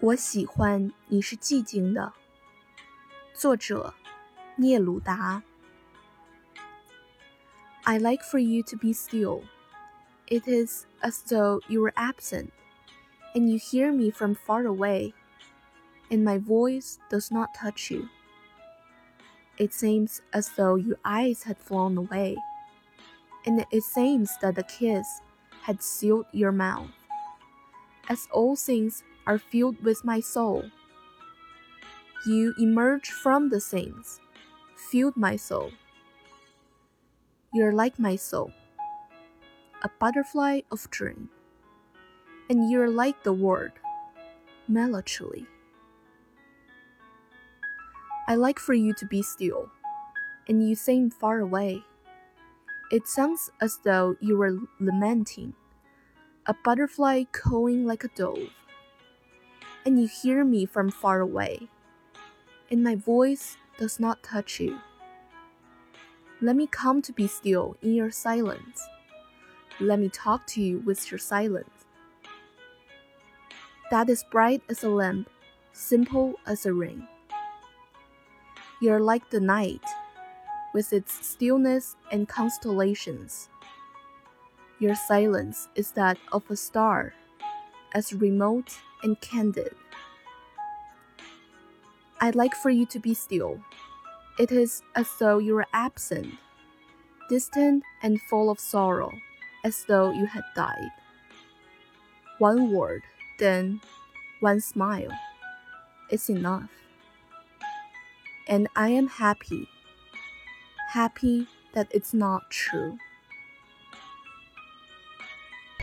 我喜欢你是寂静的。作者：聂鲁达。I like for you to be still. It is as though you were absent, and you hear me from far away, and my voice does not touch you. It seems as though your eyes had flown away, and it seems that the kiss had sealed your mouth. As all things are filled with my soul. You emerge from the things, filled my soul. You're like my soul, a butterfly of dream, and you're like the word, melancholy. I like for you to be still, and you seem far away. It sounds as though you were lamenting, a butterfly cooing like a dove and you hear me from far away, and my voice does not touch you. Let me come to be still in your silence. Let me talk to you with your silence. That is bright as a lamp, simple as a ring. You're like the night, with its stillness and constellations. Your silence is that of a star, as remote and candid. I'd like for you to be still. It is as though you were absent, distant and full of sorrow, as though you had died. One word, then one smile is enough. And I am happy, happy that it's not true.